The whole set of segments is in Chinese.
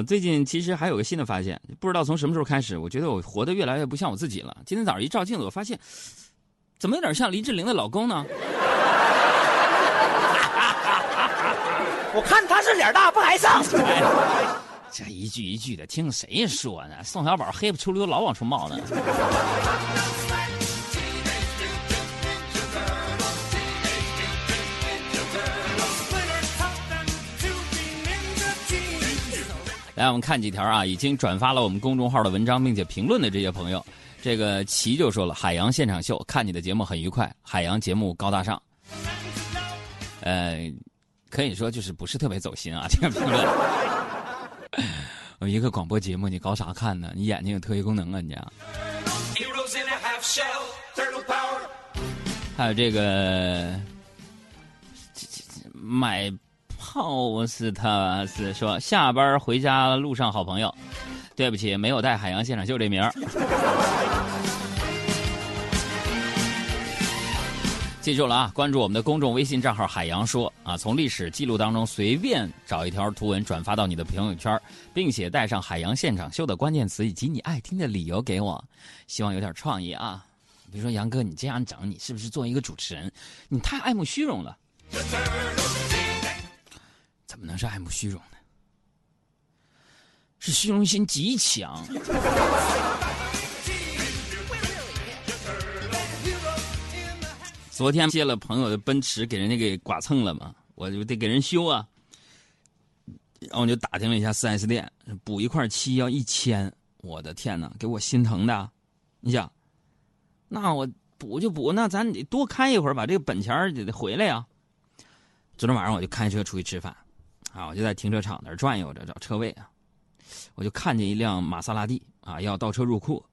我最近其实还有个新的发现，不知道从什么时候开始，我觉得我活得越来越不像我自己了。今天早上一照镜子，我发现怎么有点像林志玲的老公呢？我看他是脸大不挨上。哎，这一句一句的，听谁说呢？宋小宝黑不出溜，老往出冒呢。来，我们看几条啊，已经转发了我们公众号的文章并且评论的这些朋友。这个齐就说了：“海洋现场秀，看你的节目很愉快，海洋节目高大上。”呃，可以说就是不是特别走心啊，这个评论。我一个广播节目，你搞啥看呢？你眼睛有特异功能啊，你。还有这个，买炮是他是说下班回家路上好朋友，对不起，没有带海洋现场秀这名儿。记住了啊！关注我们的公众微信账号“海洋说”啊，从历史记录当中随便找一条图文转发到你的朋友圈，并且带上“海洋现场秀”的关键词以及你爱听的理由给我，希望有点创意啊！比如说杨哥，你这样整，你是不是作为一个主持人，你太爱慕虚荣了？怎么能是爱慕虚荣呢？是虚荣心极强。昨天借了朋友的奔驰，给人家给剐蹭了嘛，我就得给人修啊。然后我就打听了一下四 S 店，补一块漆要一千，我的天哪，给我心疼的。你想，那我补就补，那咱得多开一会儿，把这个本钱得得回来呀。昨天晚上我就开车出去吃饭，啊，我就在停车场那儿转悠着找车位啊，我就看见一辆玛莎拉蒂啊，要倒车入库。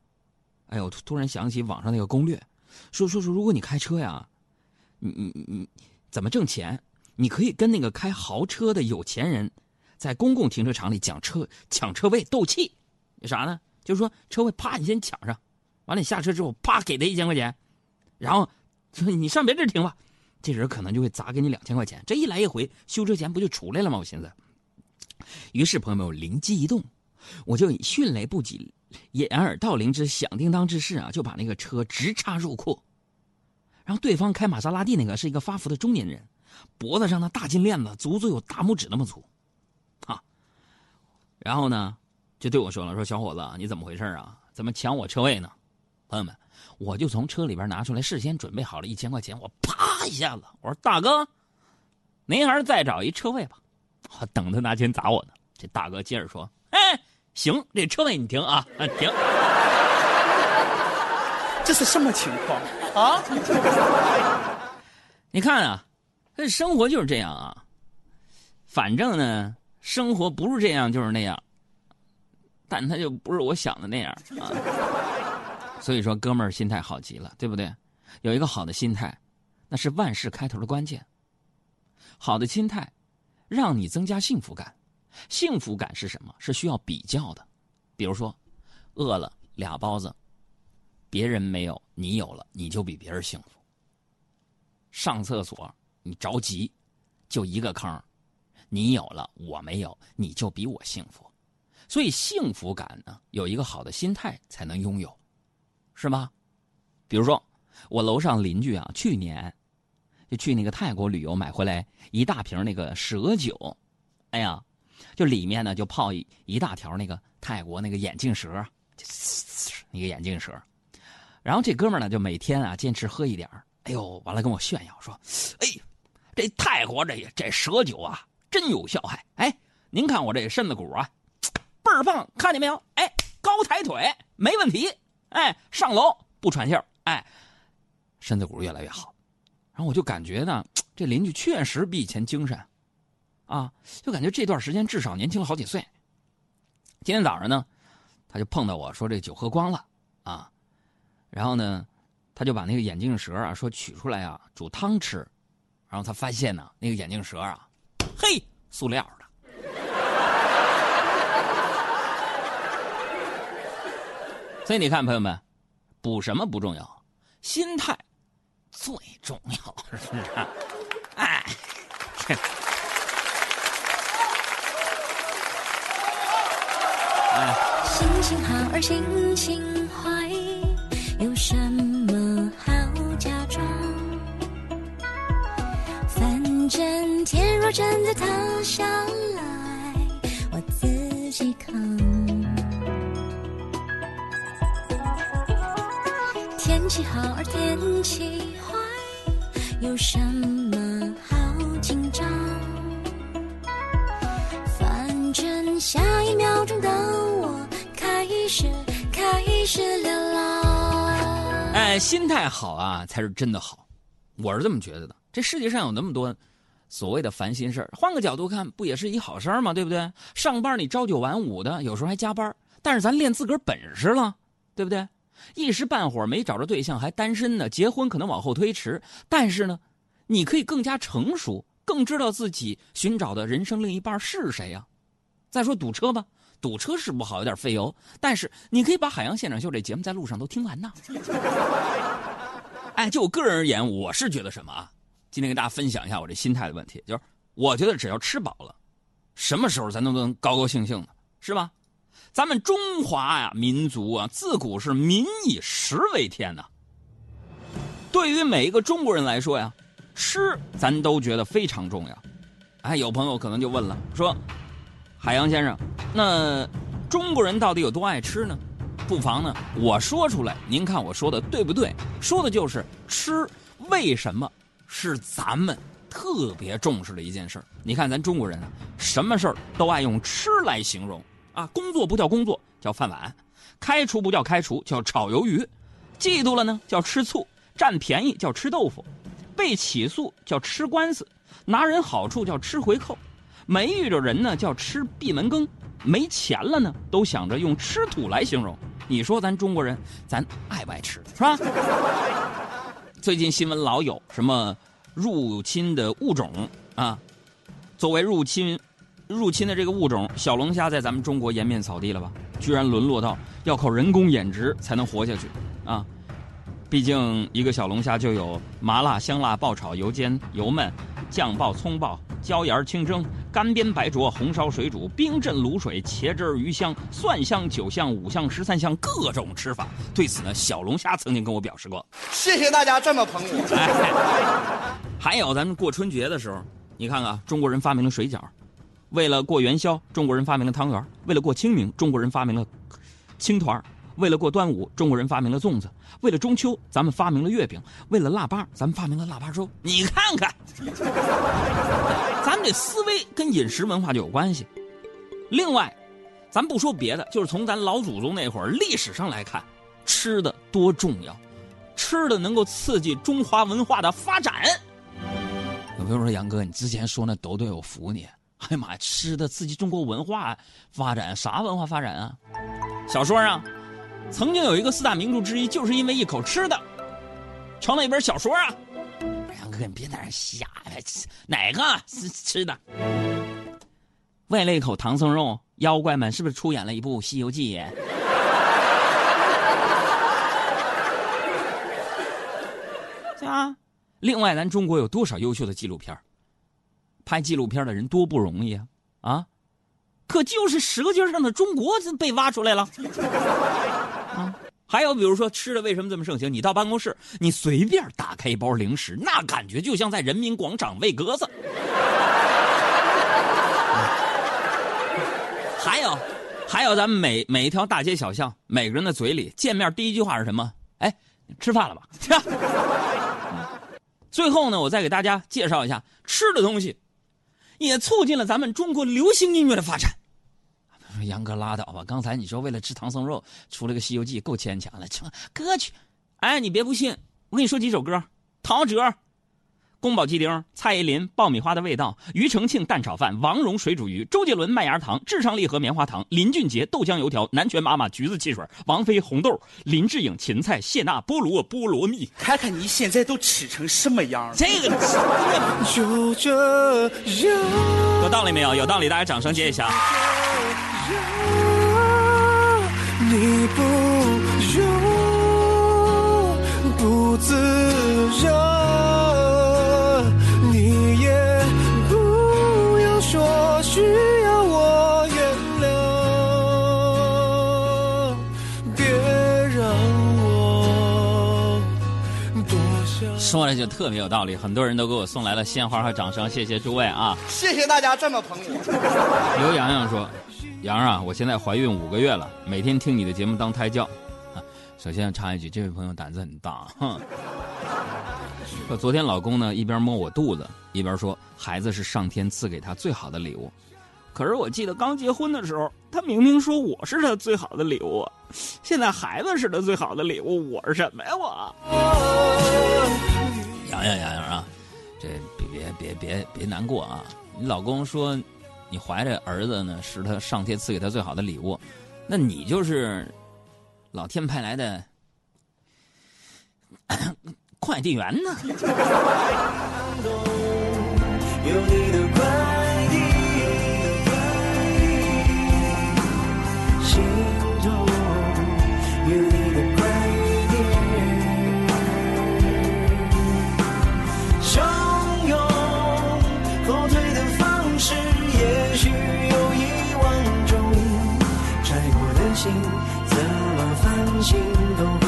哎呦，突然想起网上那个攻略，说说说，如果你开车呀。你你你怎么挣钱？你可以跟那个开豪车的有钱人，在公共停车场里抢车抢车位斗气，啥呢？就是说车位啪你先抢上，完了你下车之后啪给他一千块钱，然后 你上别地停吧，这人可能就会砸给你两千块钱，这一来一回修车钱不就出来了吗？我寻思。于是朋友们，我灵机一动，我就以迅雷不及掩耳盗铃之响叮当之势啊，就把那个车直插入库。然后对方开玛莎拉蒂那个是一个发福的中年人，脖子上的大金链子足足有大拇指那么粗，啊，然后呢，就对我说了：“说小伙子，你怎么回事啊？怎么抢我车位呢？”朋友们，我就从车里边拿出来事先准备好了一千块钱，我啪一下子，我说：“大哥，您还是再找一车位吧。”我等他拿钱砸我呢。这大哥接着说：“哎，行，这车位你停啊，啊停。”这是什么情况啊？你看啊，这生活就是这样啊。反正呢，生活不是这样就是那样，但他就不是我想的那样啊。所以说，哥们儿心态好极了，对不对？有一个好的心态，那是万事开头的关键。好的心态，让你增加幸福感。幸福感是什么？是需要比较的。比如说，饿了俩包子。别人没有，你有了，你就比别人幸福。上厕所你着急，就一个坑，你有了，我没有，你就比我幸福。所以幸福感呢，有一个好的心态才能拥有，是吗？比如说，我楼上邻居啊，去年就去那个泰国旅游，买回来一大瓶那个蛇酒，哎呀，就里面呢就泡一一大条那个泰国那个眼镜蛇，那个眼镜蛇。然后这哥们呢，就每天啊坚持喝一点哎呦，完了跟我炫耀说：“哎，这泰国这这蛇酒啊，真有效害！哎，您看我这身子骨啊，倍儿棒，看见没有？哎，高抬腿没问题，哎，上楼不喘气儿，哎，身子骨越来越好。然后我就感觉呢，这邻居确实比以前精神，啊，就感觉这段时间至少年轻了好几岁。今天早上呢，他就碰到我说这酒喝光了啊。”然后呢，他就把那个眼镜蛇啊，说取出来啊，煮汤吃。然后他发现呢，那个眼镜蛇啊，嘿，塑料的。所以你看，朋友们，补什么不重要，心态最重要，是不是？哎。哎，心情好而心情坏，有什么好假装？反正天若真的塌下来，我自己扛。天气好而天气坏，有什么好紧张？反正下一秒钟的我开始开始流浪。哎，心态好啊，才是真的好，我是这么觉得的。这世界上有那么多所谓的烦心事儿，换个角度看，不也是一好事儿吗？对不对？上班你朝九晚五的，有时候还加班，但是咱练自个儿本事了，对不对？一时半会儿没找着对象，还单身呢，结婚可能往后推迟，但是呢，你可以更加成熟，更知道自己寻找的人生另一半是谁呀、再说堵车吧，堵车是不好，有点费油，但是你可以把《海洋现场秀》这节目在路上都听完呐。哎，就我个人而言，我是觉得什么啊？今天跟大家分享一下我这心态的问题，就是我觉得只要吃饱了，什么时候咱都能高高兴兴的，是吧？咱们中华呀，民族啊，自古是民以食为天呐。对于每一个中国人来说呀，吃咱都觉得非常重要。哎，有朋友可能就问了，说，海洋先生，那中国人到底有多爱吃呢？不妨呢，我说出来，您看我说的对不对？说的就是吃，为什么是咱们特别重视的一件事儿？你看咱中国人啊，什么事儿都爱用吃来形容啊。工作不叫工作，叫饭碗；开除不叫开除，叫炒鱿鱼；嫉妒了呢，叫吃醋；占便宜叫吃豆腐；被起诉叫吃官司；拿人好处叫吃回扣；没遇着人呢叫吃闭门羹；没钱了呢，都想着用吃土来形容。你说咱中国人，咱爱不爱吃，是吧？最近新闻老有什么入侵的物种啊？作为入侵入侵的这个物种，小龙虾在咱们中国颜面扫地了吧？居然沦落到要靠人工养殖才能活下去啊！毕竟一个小龙虾就有麻辣、香辣、爆炒、油煎、油焖、酱爆、葱爆、椒盐清蒸、干煸白灼、红烧水煮、冰镇卤水、茄汁儿鱼香、蒜香、酒香、五香、十三香，各种吃法。对此呢，小龙虾曾经跟我表示过。谢谢大家这么捧我。哎，还有咱们过春节的时候，你看看中国人发明了水饺，为了过元宵，中国人发明了汤圆；为了过清明，中国人发明了青团；为了过端午，中国人发明了粽子；为了中秋，咱们发明了月饼；为了腊八，咱们发明了腊八粥。你看看，咱们这思维跟饮食文化就有关系。另外，咱不说别的，就是从咱老祖宗那会儿历史上来看，吃的多重要。吃的能够刺激中华文化的发展。有朋友说：“杨哥，你之前说那都对，我服你。哎呀妈呀，吃的刺激中国文化发展，啥文化发展啊？小说啊，曾经有一个四大名著之一，就是因为一口吃的，成了一本小说啊。杨哥，你别在那瞎呀，哪个吃 吃的？为了一口唐僧肉，妖怪们是不是出演了一部《西游记》？啊！另外，咱中国有多少优秀的纪录片拍纪录片的人多不容易啊！啊，可就是《舌尖上的中国》被挖出来了。啊，还有比如说吃的为什么这么盛行？你到办公室，你随便打开一包零食，那感觉就像在人民广场喂鸽子。还有，还有，咱们每每一条大街小巷，每个人的嘴里见面第一句话是什么？哎，吃饭了吧？最后呢，我再给大家介绍一下吃的东西，也促进了咱们中国流行音乐的发展。说杨哥拉倒吧，刚才你说为了吃唐僧肉出了个《西游记》，够牵强了。唱歌曲，哎，你别不信，我跟你说几首歌：陶喆、宫保鸡丁、蔡依林爆米花的味道、庾澄庆蛋炒饭、王蓉水煮鱼、周杰伦麦芽糖、至上励合棉花糖、林俊杰豆浆油条、南拳妈妈橘子汽水、王菲红豆、林志颖芹菜、谢娜菠萝菠萝蜜。看看你现在都吃成什么样了？这个就这样，有道理没有？有道理，大家掌声接一下。你不用不自然，需要我原谅。别让我多想。说的就特别有道理，很多人都给我送来了鲜花和掌声，谢谢诸位啊！谢谢大家这么捧我。刘洋洋说：“洋啊，我现在怀孕五个月了，每天听你的节目当胎教。”首先插一句，这位朋友胆子很大，哼。昨天老公呢一边摸我肚子，一边说孩子是上天赐给他最好的礼物，可是我记得刚结婚的时候，他明明说我是他最好的礼物，现在孩子是他最好的礼物，我是什么呀我？洋洋洋洋啊，这别别别别别难过啊！你老公说你怀着儿子呢，是他上天赐给他最好的礼物，那你就是老天派来的快递员呢？有你的心都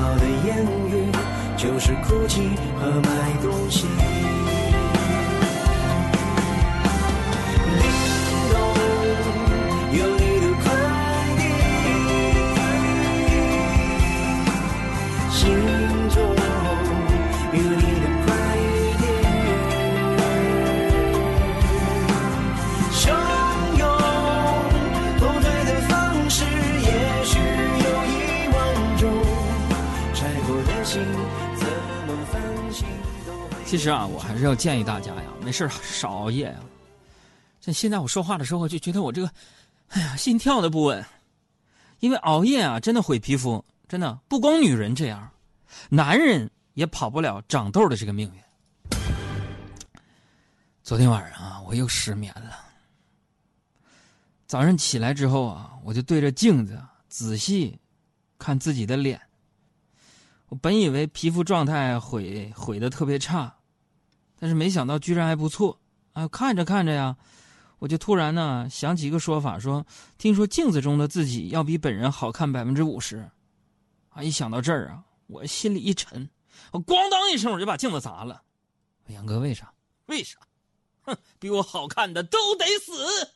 好的言语就是哭泣和买东西。其实啊，我还是要建议大家呀，没事少熬夜呀。这现在我说话的时候，就觉得我这个，哎呀，心跳的不稳，因为熬夜啊，真的毁皮肤，真的不光女人这样，男人也跑不了长痘的这个命运。昨天晚上啊，我又失眠了。早上起来之后啊，我就对着镜子仔细看自己的脸。我本以为皮肤状态毁毁的特别差，但是没想到居然还不错啊！看着看着呀，我就突然呢想起一个说法，说听说镜子中的自己要比本人好看百分之五十，啊！一想到这儿啊，我心里一沉，我咣当一声我就把镜子砸了。杨哥，为啥？为啥？哼，比我好看的都得死！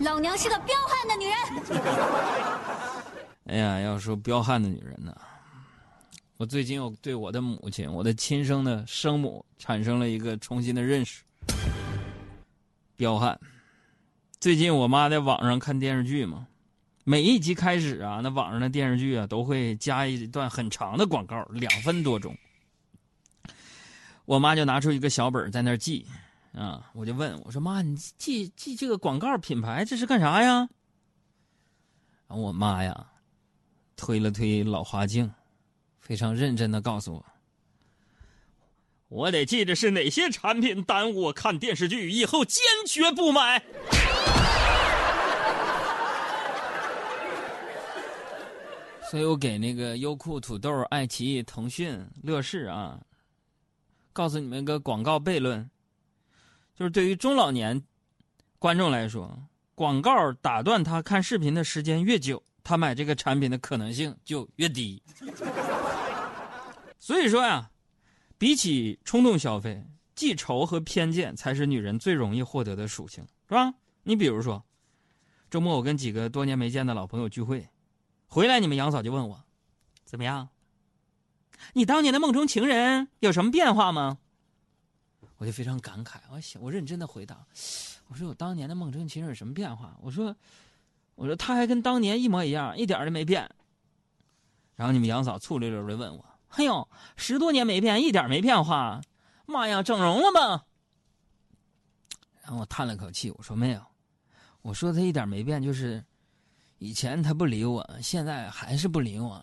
老娘是个彪悍的女人。哎呀，要说彪悍的女人呢，我最近又对我的母亲，我的亲生的生母产生了一个重新的认识。彪悍。最近我妈在网上看电视剧嘛，每一集开始啊，那网上的电视剧啊都会加一段很长的广告，两分多钟。我妈就拿出一个小本在那记，啊，我就问我说：“妈，你记记这个广告品牌这是干啥呀？”然后我妈呀，推了推老花镜，非常认真的告诉我：“我得记着是哪些产品耽误我看电视剧，以后坚决不买。”所以我给那个优酷、土豆、爱奇艺、腾讯、乐视啊，告诉你们一个广告悖论，就是对于中老年观众来说，广告打断他看视频的时间越久，他买这个产品的可能性就越低。所以说呀，比起冲动消费，记仇和偏见才是女人最容易获得的属性，是吧？你比如说，周末我跟几个多年没见的老朋友聚会，回来你们杨嫂就问我，怎么样？你当年的梦中情人有什么变化吗？我就非常感慨，我想我认真的回答，我说我当年的梦中情人有什么变化？我说，我说他还跟当年一模一样，一点都没变。然后你们杨嫂醋溜溜的问我，哎呦，十多年没变，一点没变化，妈呀，整容了吗？然后我叹了口气，我说没有，我说他一点没变，就是以前他不理我，现在还是不理我。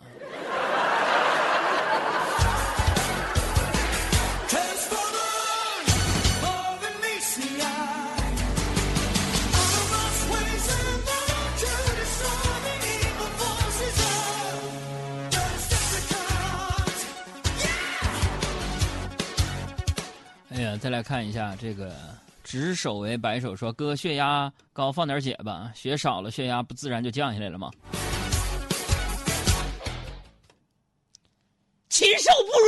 呀，再来看一下这个执手为白手说哥血压高放点血吧，血少了血压不自然就降下来了吗？禽兽不如。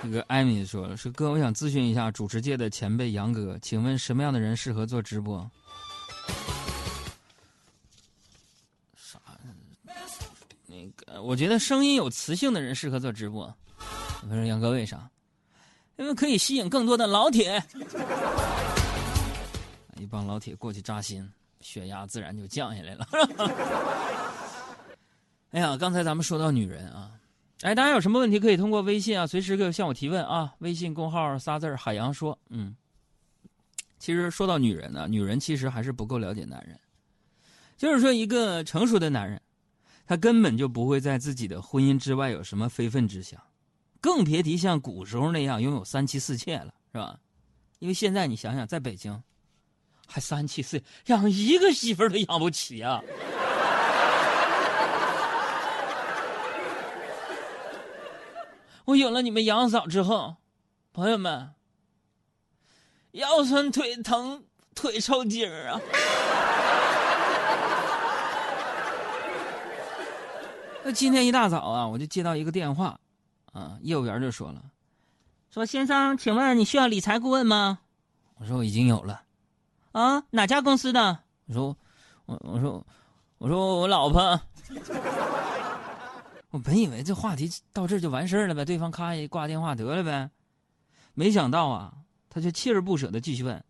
这个艾米说了，说哥，我想咨询一下主持界的前辈杨哥，请问什么样的人适合做直播？啥？那个，我觉得声音有磁性的人适合做直播。我说杨哥为啥？因为可以吸引更多的老铁，一帮老铁过去扎心，血压自然就降下来了。哎呀，刚才咱们说到女人啊，哎，大家有什么问题可以通过微信啊，随时可以向我提问啊。微信公号仨字海洋说，嗯。其实说到女人呢、女人其实还是不够了解男人。就是说，一个成熟的男人，他根本就不会在自己的婚姻之外有什么非分之想，更别提像古时候那样拥有三妻四妾了，是吧？因为现在你想想，在北京，还三妻四养一个媳妇都养不起啊！我有了你们杨嫂之后，朋友们，腰酸腿疼、腿抽筋儿啊！那今天一大早啊，我就接到一个电话，啊，业务员就说了，说先生，请问你需要理财顾问吗？我说我已经有了。啊，哪家公司的？我说我我说我说我老婆。我本以为这话题到这就完事儿了呗，对方咔一挂电话得了呗，没想到啊，他就锲而不舍的继续问：“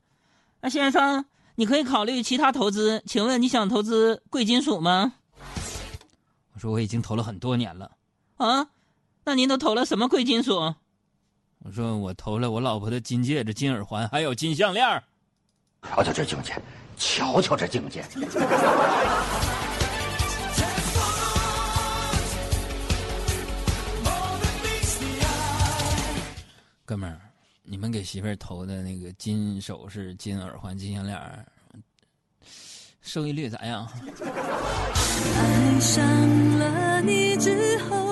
那先生，你可以考虑其他投资，请问你想投资贵金属吗？”我说我已经投了很多年了。啊，那您都投了什么贵金属？我说我投了我老婆的金戒指、金耳环，还有金项链儿。瞧瞧这境界，瞧瞧这境界。哥们儿，你们给媳妇儿投的那个金首饰、金耳环、金项链儿，收益率咋样？爱上了你之后，